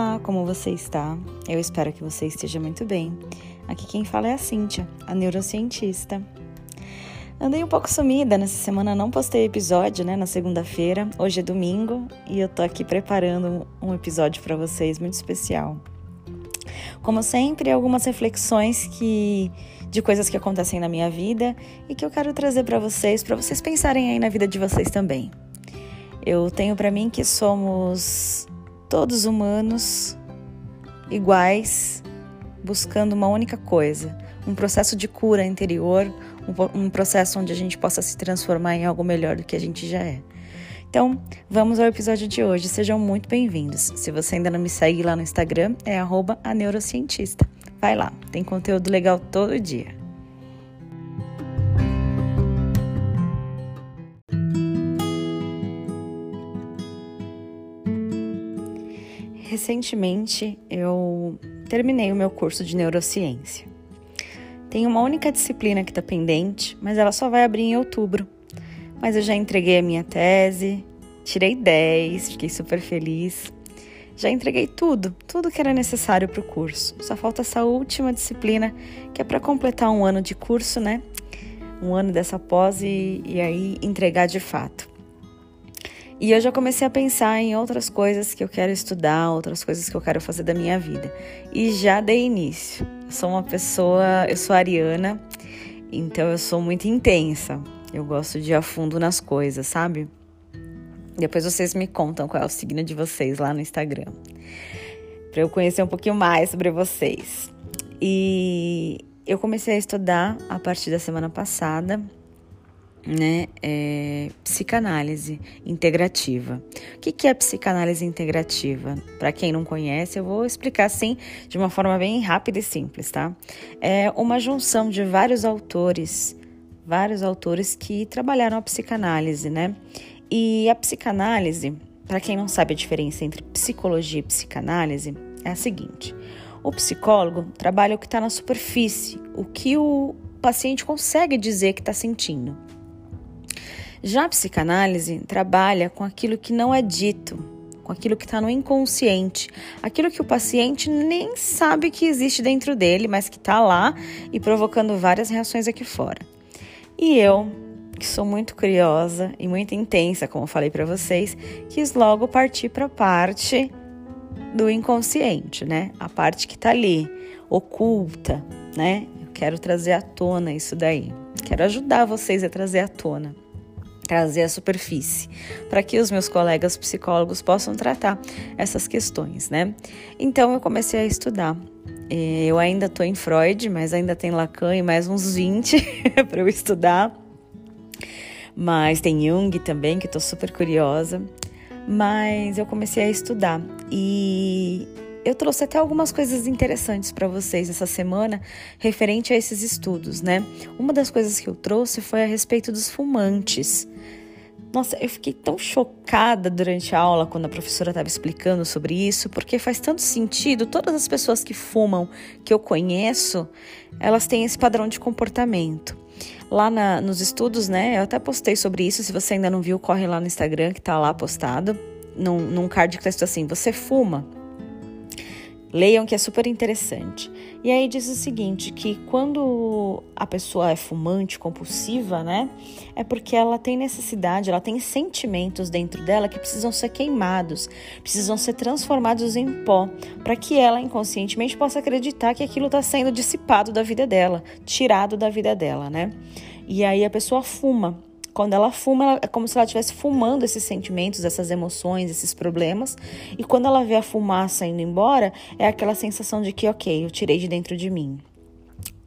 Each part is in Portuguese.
Olá, como você está? Eu espero que você esteja muito bem. Aqui quem fala é a Cíntia, a neurocientista. Andei um pouco sumida nessa semana, não postei episódio, né, na segunda-feira. Hoje é domingo e eu tô aqui preparando um episódio para vocês muito especial. Como sempre, algumas reflexões que de coisas que acontecem na minha vida e que eu quero trazer para vocês, para vocês pensarem aí na vida de vocês também. Eu tenho para mim que somos todos humanos iguais, buscando uma única coisa, um processo de cura interior, um, um, processo onde a gente possa se transformar em algo melhor do que a gente já é. Então, vamos ao episódio de hoje. Sejam muito bem-vindos. Se você ainda não me segue lá no Instagram, é @a_neurocientista. Vai lá, tem conteúdo legal todo dia. Recentemente eu terminei o meu curso de neurociência. Tem uma única disciplina que está pendente, mas ela só vai abrir em outubro. Mas eu já entreguei a minha tese, tirei 10, fiquei super feliz. Já entreguei tudo, tudo que era necessário para o curso. Só falta essa última disciplina, que é para completar um ano de curso, né? Um ano dessa pós e, e aí entregar de fato. E eu já comecei a pensar em outras coisas que eu quero estudar, outras coisas que eu quero fazer da minha vida. E já dei início. Eu sou uma pessoa, eu sou ariana, então eu sou muito intensa. Eu gosto de ir a fundo nas coisas, sabe? Depois vocês me contam qual é o signo de vocês lá no Instagram. Para eu conhecer um pouquinho mais sobre vocês. E eu comecei a estudar a partir da semana passada né, é, psicanálise integrativa. O que, que é psicanálise integrativa? Para quem não conhece, eu vou explicar assim de uma forma bem rápida e simples, tá? É uma junção de vários autores, vários autores que trabalharam a psicanálise, né? E a psicanálise, para quem não sabe a diferença entre psicologia e psicanálise, é a seguinte: o psicólogo trabalha o que está na superfície, o que o paciente consegue dizer que está sentindo. Já a psicanálise trabalha com aquilo que não é dito, com aquilo que está no inconsciente, aquilo que o paciente nem sabe que existe dentro dele, mas que está lá e provocando várias reações aqui fora. E eu, que sou muito curiosa e muito intensa, como falei para vocês, quis logo partir para a parte do inconsciente, né? A parte que está ali, oculta, né? Eu quero trazer à tona isso daí. Quero ajudar vocês a trazer à tona trazer à superfície, para que os meus colegas psicólogos possam tratar essas questões, né? Então eu comecei a estudar. É, eu ainda estou em Freud, mas ainda tem Lacan e mais uns 20 para eu estudar. Mas tem Jung também, que estou super curiosa. Mas eu comecei a estudar e eu trouxe até algumas coisas interessantes para vocês essa semana referente a esses estudos, né? Uma das coisas que eu trouxe foi a respeito dos fumantes. Nossa, eu fiquei tão chocada durante a aula quando a professora estava explicando sobre isso, porque faz tanto sentido. Todas as pessoas que fumam, que eu conheço, elas têm esse padrão de comportamento. Lá na, nos estudos, né? Eu até postei sobre isso. Se você ainda não viu, corre lá no Instagram que tá lá postado. Num, num card que tá escrito assim: Você fuma? Leiam que é super interessante. E aí diz o seguinte, que quando a pessoa é fumante, compulsiva, né, é porque ela tem necessidade, ela tem sentimentos dentro dela que precisam ser queimados, precisam ser transformados em pó, para que ela inconscientemente possa acreditar que aquilo está sendo dissipado da vida dela, tirado da vida dela, né? E aí a pessoa fuma quando ela fuma, ela, é como se ela estivesse fumando esses sentimentos, essas emoções, esses problemas. E quando ela vê a fumaça indo embora, é aquela sensação de que, ok, eu tirei de dentro de mim.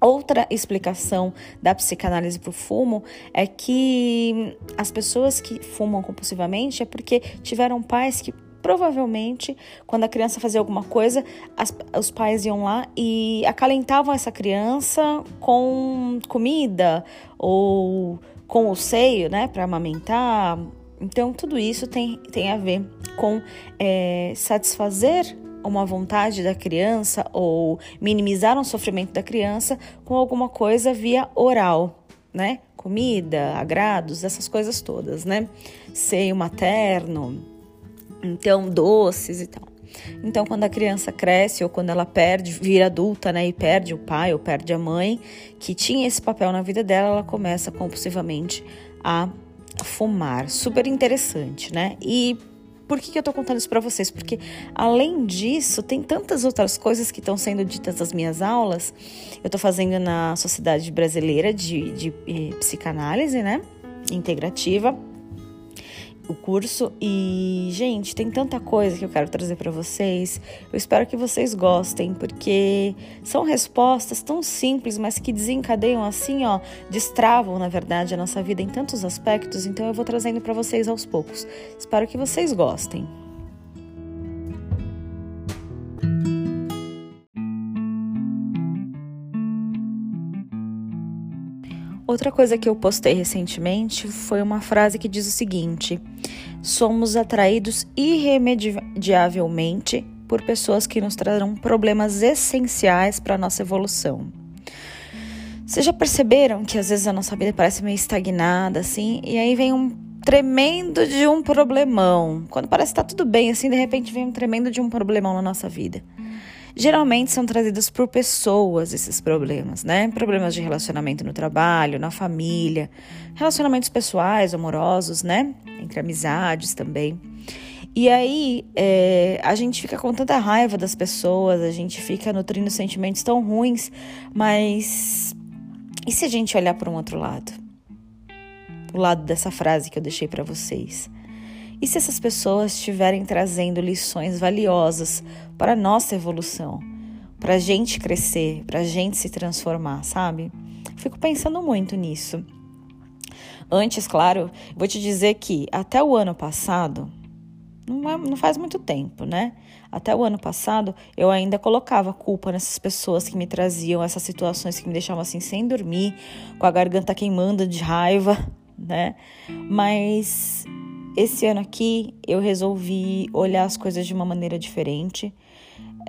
Outra explicação da psicanálise para o fumo é que as pessoas que fumam compulsivamente é porque tiveram pais que provavelmente, quando a criança fazia alguma coisa, as, os pais iam lá e acalentavam essa criança com comida ou com o seio, né, para amamentar. Então, tudo isso tem, tem a ver com é, satisfazer uma vontade da criança ou minimizar um sofrimento da criança com alguma coisa via oral, né? Comida, agrados, essas coisas todas, né? Seio materno, então doces e tal. Então, quando a criança cresce ou quando ela perde, vira adulta, né, e perde o pai ou perde a mãe, que tinha esse papel na vida dela, ela começa compulsivamente a fumar. Super interessante, né? E por que, que eu tô contando isso para vocês? Porque além disso, tem tantas outras coisas que estão sendo ditas nas minhas aulas. Eu tô fazendo na Sociedade Brasileira de, de, de eh, Psicanálise, né? Integrativa o curso e, gente, tem tanta coisa que eu quero trazer para vocês. Eu espero que vocês gostem, porque são respostas tão simples, mas que desencadeiam assim, ó, destravam, na verdade, a nossa vida em tantos aspectos, então eu vou trazendo para vocês aos poucos. Espero que vocês gostem. Outra coisa que eu postei recentemente foi uma frase que diz o seguinte: somos atraídos irremediavelmente por pessoas que nos trarão problemas essenciais para a nossa evolução. Vocês já perceberam que às vezes a nossa vida parece meio estagnada, assim, e aí vem um tremendo de um problemão. Quando parece que tá tudo bem, assim, de repente vem um tremendo de um problemão na nossa vida geralmente são trazidos por pessoas esses problemas, né? Problemas de relacionamento no trabalho, na família, relacionamentos pessoais, amorosos, né? Entre amizades também. E aí é, a gente fica com tanta raiva das pessoas, a gente fica nutrindo sentimentos tão ruins, mas e se a gente olhar para um outro lado? O lado dessa frase que eu deixei para vocês. E se essas pessoas estiverem trazendo lições valiosas para a nossa evolução, para a gente crescer, para a gente se transformar, sabe? Fico pensando muito nisso. Antes, claro, vou te dizer que até o ano passado, não, é, não faz muito tempo, né? Até o ano passado, eu ainda colocava culpa nessas pessoas que me traziam essas situações que me deixavam assim sem dormir, com a garganta queimando de raiva, né? Mas esse ano aqui eu resolvi olhar as coisas de uma maneira diferente.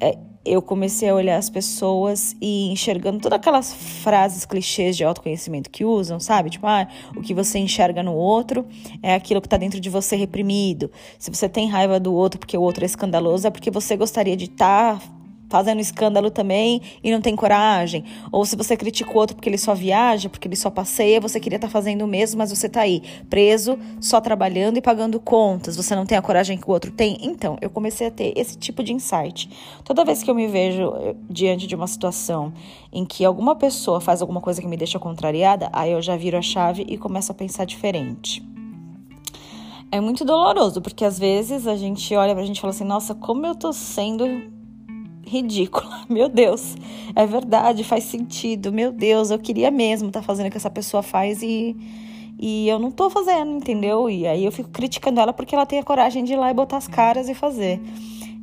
É, eu comecei a olhar as pessoas e enxergando todas aquelas frases clichês de autoconhecimento que usam, sabe? Tipo, ah, o que você enxerga no outro é aquilo que está dentro de você reprimido. Se você tem raiva do outro porque o outro é escandaloso, é porque você gostaria de estar tá fazendo escândalo também e não tem coragem. Ou se você critica o outro porque ele só viaja, porque ele só passeia, você queria estar tá fazendo o mesmo, mas você está aí, preso, só trabalhando e pagando contas. Você não tem a coragem que o outro tem. Então, eu comecei a ter esse tipo de insight. Toda vez que eu me vejo eh, diante de uma situação em que alguma pessoa faz alguma coisa que me deixa contrariada, aí eu já viro a chave e começo a pensar diferente. É muito doloroso, porque às vezes a gente olha pra gente e fala assim: nossa, como eu tô sendo ridícula. Meu Deus, é verdade, faz sentido. Meu Deus, eu queria mesmo estar tá fazendo o que essa pessoa faz e, e eu não tô fazendo, entendeu? E aí eu fico criticando ela porque ela tem a coragem de ir lá e botar as caras e fazer.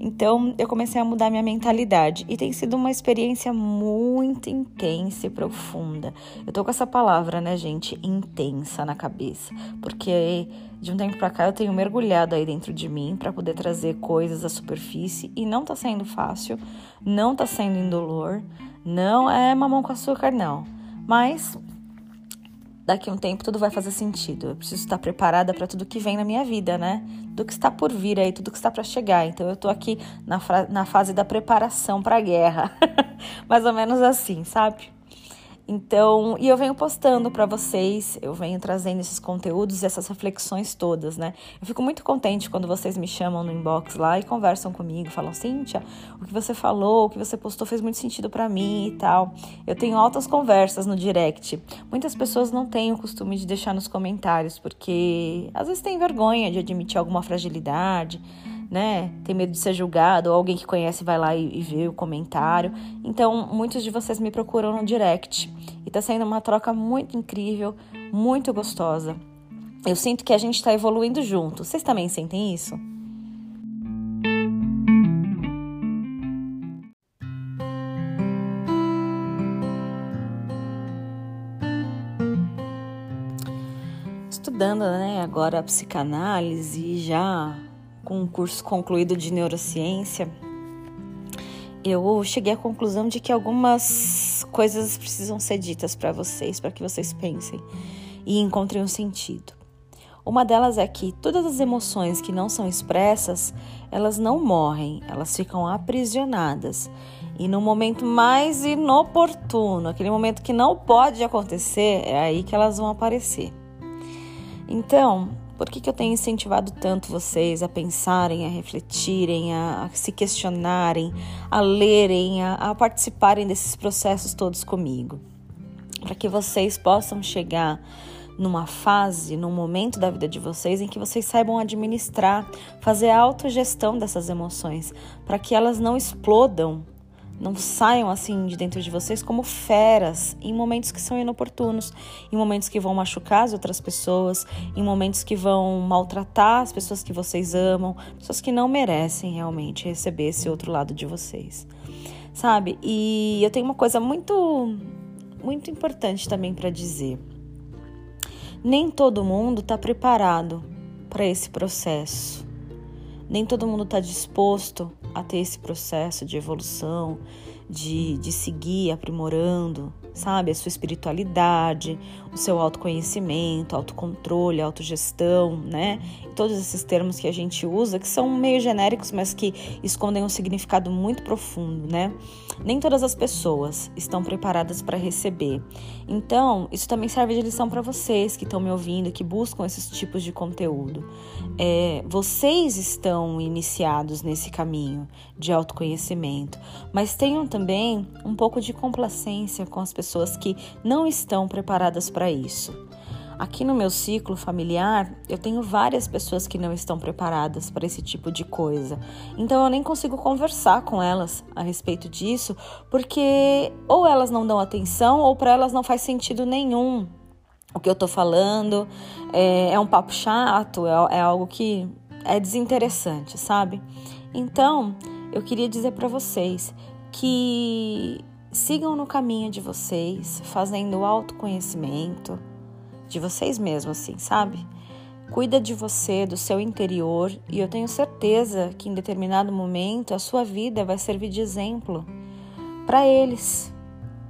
Então eu comecei a mudar minha mentalidade e tem sido uma experiência muito intensa e profunda. Eu tô com essa palavra, né, gente, intensa na cabeça, porque de um tempo para cá eu tenho mergulhado aí dentro de mim para poder trazer coisas à superfície e não tá sendo fácil, não tá sendo indolor, não é mamão com açúcar não. Mas daqui a um tempo tudo vai fazer sentido. Eu preciso estar preparada para tudo que vem na minha vida, né? Tudo que está por vir aí, tudo que está para chegar. Então eu tô aqui na, na fase da preparação para a guerra. Mais ou menos assim, sabe? Então, e eu venho postando para vocês, eu venho trazendo esses conteúdos e essas reflexões todas, né? Eu fico muito contente quando vocês me chamam no inbox lá e conversam comigo, falam: "Cíntia, o que você falou, o que você postou fez muito sentido para mim" e tal. Eu tenho altas conversas no direct. Muitas pessoas não têm o costume de deixar nos comentários porque às vezes tem vergonha de admitir alguma fragilidade né? Tem medo de ser julgado, ou alguém que conhece vai lá e, e vê o comentário. Então, muitos de vocês me procuram no direct. E tá sendo uma troca muito incrível, muito gostosa. Eu sinto que a gente está evoluindo junto. Vocês também sentem isso? Estudando, né, agora a psicanálise já com um curso concluído de neurociência, eu cheguei à conclusão de que algumas coisas precisam ser ditas para vocês, para que vocês pensem e encontrem um sentido. Uma delas é que todas as emoções que não são expressas, elas não morrem, elas ficam aprisionadas. E no momento mais inoportuno, aquele momento que não pode acontecer, é aí que elas vão aparecer. Então, por que, que eu tenho incentivado tanto vocês a pensarem, a refletirem, a, a se questionarem, a lerem, a, a participarem desses processos todos comigo? Para que vocês possam chegar numa fase, num momento da vida de vocês em que vocês saibam administrar, fazer a autogestão dessas emoções, para que elas não explodam, não saiam assim de dentro de vocês como feras em momentos que são inoportunos, em momentos que vão machucar as outras pessoas, em momentos que vão maltratar as pessoas que vocês amam, pessoas que não merecem realmente receber esse outro lado de vocês. Sabe? E eu tenho uma coisa muito muito importante também para dizer nem todo mundo está preparado para esse processo. Nem todo mundo está disposto a ter esse processo de evolução, de, de seguir aprimorando, sabe? A sua espiritualidade, o seu autoconhecimento, autocontrole, autogestão, né? Todos esses termos que a gente usa, que são meio genéricos, mas que escondem um significado muito profundo, né? Nem todas as pessoas estão preparadas para receber. Então, isso também serve de lição para vocês que estão me ouvindo, que buscam esses tipos de conteúdo. É, vocês estão iniciados nesse caminho de autoconhecimento, mas tenham também um pouco de complacência com as pessoas que não estão preparadas para isso. Aqui no meu ciclo familiar, eu tenho várias pessoas que não estão preparadas para esse tipo de coisa. Então eu nem consigo conversar com elas a respeito disso, porque ou elas não dão atenção ou para elas não faz sentido nenhum o que eu tô falando. É, é um papo chato, é, é algo que é desinteressante, sabe? Então, eu queria dizer para vocês que sigam no caminho de vocês, fazendo autoconhecimento de vocês mesmos, assim, sabe? Cuida de você, do seu interior, e eu tenho certeza que em determinado momento a sua vida vai servir de exemplo para eles,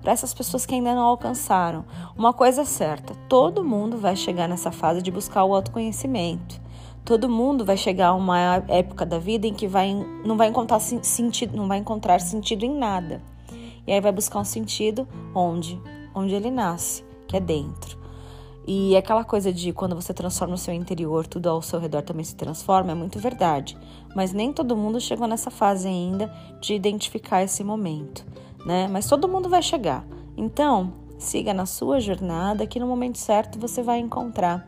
para essas pessoas que ainda não alcançaram. Uma coisa é certa: todo mundo vai chegar nessa fase de buscar o autoconhecimento. Todo mundo vai chegar a uma época da vida em que vai, não vai encontrar sentido, não vai encontrar sentido em nada. E aí vai buscar um sentido onde? Onde ele nasce, que é dentro. E aquela coisa de quando você transforma o seu interior, tudo ao seu redor também se transforma, é muito verdade. Mas nem todo mundo chegou nessa fase ainda de identificar esse momento, né? Mas todo mundo vai chegar. Então, siga na sua jornada que no momento certo você vai encontrar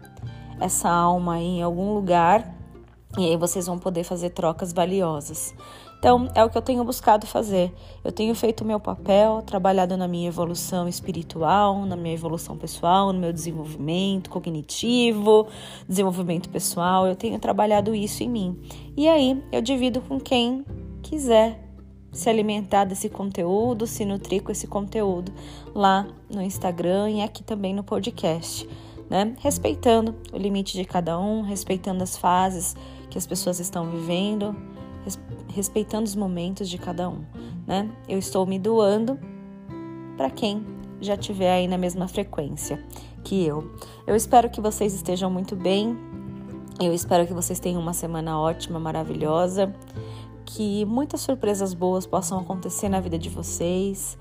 essa alma aí em algum lugar e aí vocês vão poder fazer trocas valiosas. Então, é o que eu tenho buscado fazer. Eu tenho feito o meu papel, trabalhado na minha evolução espiritual, na minha evolução pessoal, no meu desenvolvimento cognitivo, desenvolvimento pessoal. Eu tenho trabalhado isso em mim. E aí, eu divido com quem quiser se alimentar desse conteúdo, se nutrir com esse conteúdo lá no Instagram e aqui também no podcast né? Respeitando o limite de cada um, respeitando as fases que as pessoas estão vivendo, respeitando os momentos de cada um, né? Eu estou me doando para quem já estiver aí na mesma frequência que eu. Eu espero que vocês estejam muito bem. Eu espero que vocês tenham uma semana ótima, maravilhosa, que muitas surpresas boas possam acontecer na vida de vocês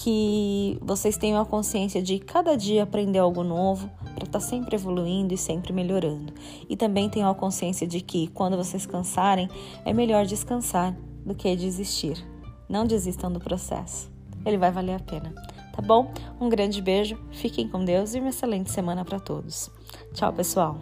que vocês tenham a consciência de cada dia aprender algo novo para estar tá sempre evoluindo e sempre melhorando. E também tenham a consciência de que quando vocês cansarem, é melhor descansar do que desistir. Não desistam do processo. Ele vai valer a pena. Tá bom? Um grande beijo, fiquem com Deus e uma excelente semana para todos. Tchau, pessoal.